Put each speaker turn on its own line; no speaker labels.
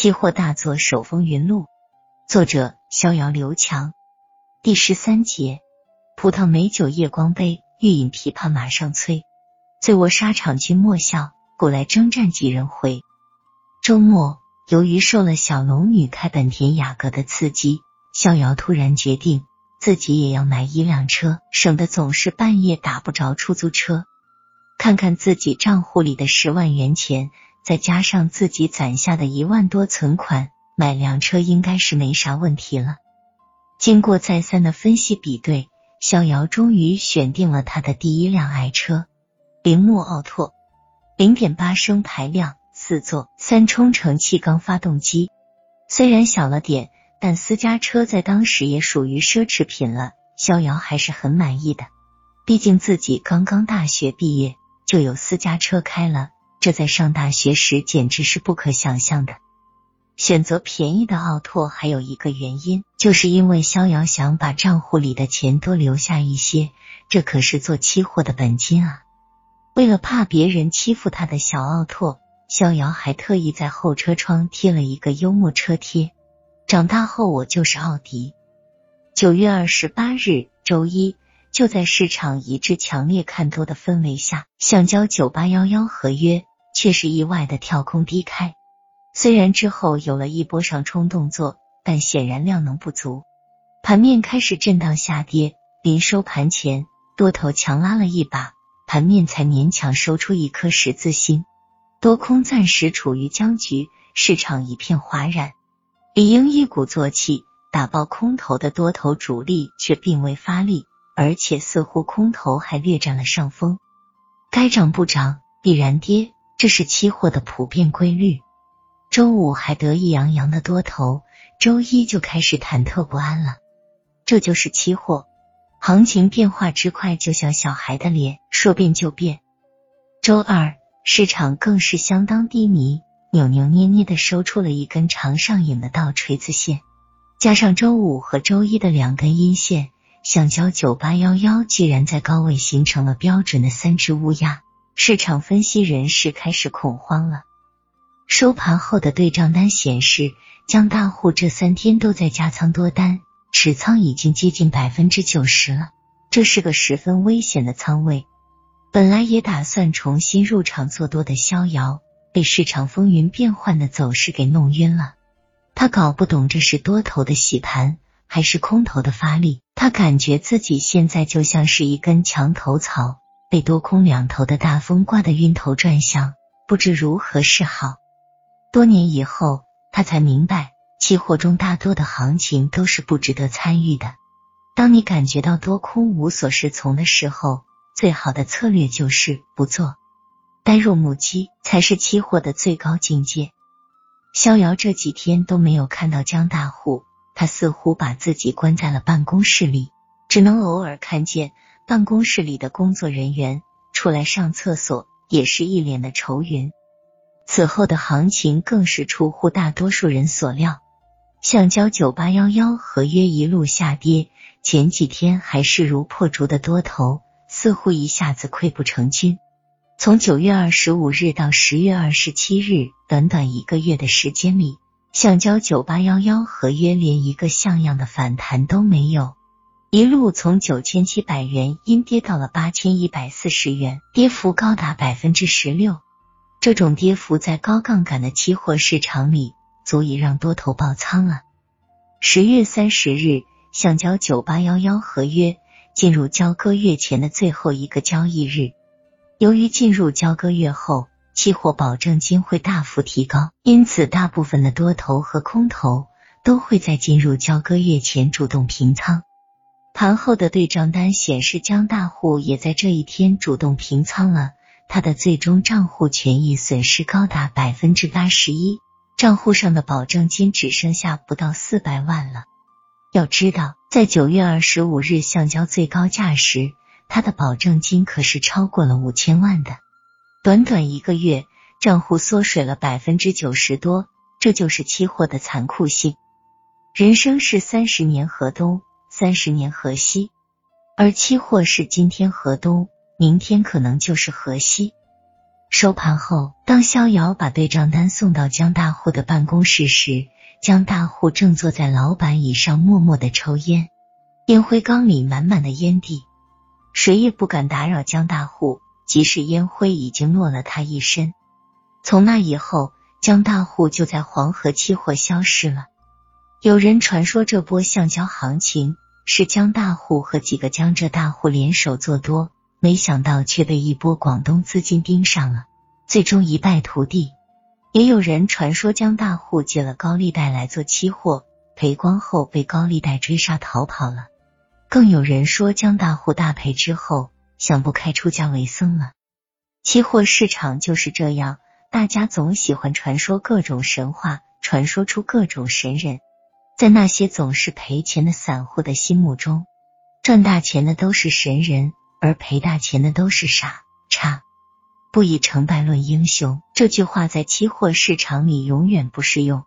期货大作手风云录，作者逍遥刘强。第十三节，葡萄美酒夜光杯，欲饮琵琶马上催。醉卧沙场君莫笑，古来征战几人回。周末，由于受了小龙女开本田雅阁的刺激，逍遥突然决定自己也要买一辆车，省得总是半夜打不着出租车。看看自己账户里的十万元钱。再加上自己攒下的一万多存款，买辆车应该是没啥问题了。经过再三的分析比对，逍遥终于选定了他的第一辆爱车——铃木奥拓，零点八升排量，四座，三冲程气缸发动机。虽然小了点，但私家车在当时也属于奢侈品了。逍遥还是很满意的，毕竟自己刚刚大学毕业就有私家车开了。这在上大学时简直是不可想象的。选择便宜的奥拓还有一个原因，就是因为逍遥想把账户里的钱多留下一些，这可是做期货的本金啊。为了怕别人欺负他的小奥拓，逍遥还特意在后车窗贴了一个幽默车贴：“长大后我就是奥迪。”九月二十八日，周一。就在市场一致强烈看多的氛围下，橡胶九八幺幺合约却是意外的跳空低开。虽然之后有了一波上冲动作，但显然量能不足，盘面开始震荡下跌。临收盘前，多头强拉了一把，盘面才勉强收出一颗十字星，多空暂时处于僵局，市场一片哗然。理应一鼓作气打爆空头的多头主力却并未发力。而且似乎空头还略占了上风，该涨不涨，必然跌，这是期货的普遍规律。周五还得意洋洋的多头，周一就开始忐忑不安了。这就是期货，行情变化之快，就像小孩的脸，说变就变。周二市场更是相当低迷，扭扭捏捏的收出了一根长上影的倒锤子线，加上周五和周一的两根阴线。橡胶九八幺幺既然在高位形成了标准的三只乌鸦，市场分析人士开始恐慌了。收盘后的对账单显示，江大户这三天都在加仓多单，持仓已经接近百分之九十了，这是个十分危险的仓位。本来也打算重新入场做多的逍遥，被市场风云变幻的走势给弄晕了。他搞不懂这是多头的洗盘。还是空头的发力，他感觉自己现在就像是一根墙头草，被多空两头的大风刮得晕头转向，不知如何是好。多年以后，他才明白，期货中大多的行情都是不值得参与的。当你感觉到多空无所适从的时候，最好的策略就是不做，呆若木鸡才是期货的最高境界。逍遥这几天都没有看到江大户。他似乎把自己关在了办公室里，只能偶尔看见办公室里的工作人员出来上厕所，也是一脸的愁云。此后的行情更是出乎大多数人所料，橡胶九八幺幺合约一路下跌，前几天还势如破竹的多头，似乎一下子溃不成军。从九月二十五日到十月二十七日，短短一个月的时间里。橡胶九八幺幺合约连一个像样的反弹都没有，一路从九千七百元阴跌到了八千一百四十元，跌幅高达百分之十六。这种跌幅在高杠杆的期货市场里，足以让多头爆仓了。十月三十日，橡胶九八幺幺合约进入交割月前的最后一个交易日，由于进入交割月后。期货保证金会大幅提高，因此大部分的多头和空头都会在进入交割月前主动平仓。盘后的对账单显示，江大户也在这一天主动平仓了，他的最终账户权益损失高达百分之八十一，账户上的保证金只剩下不到四百万了。要知道，在九月二十五日橡胶最高价时，他的保证金可是超过了五千万的。短短一个月，账户缩水了百分之九十多，这就是期货的残酷性。人生是三十年河东，三十年河西，而期货是今天河东，明天可能就是河西。收盘后，当逍遥把对账单送到江大户的办公室时，江大户正坐在老板椅上默默的抽烟，烟灰缸里满满的烟蒂，谁也不敢打扰江大户，即使烟灰已经落了他一身。从那以后，江大户就在黄河期货消失了。有人传说这波橡胶行情是江大户和几个江浙大户联手做多，没想到却被一波广东资金盯上了，最终一败涂地。也有人传说江大户借了高利贷来做期货，赔光后被高利贷追杀逃跑了。更有人说江大户大赔之后想不开出家为僧了。期货市场就是这样，大家总喜欢传说各种神话，传说出各种神人。在那些总是赔钱的散户的心目中，赚大钱的都是神人，而赔大钱的都是傻叉。不以成败论英雄，这句话在期货市场里永远不适用。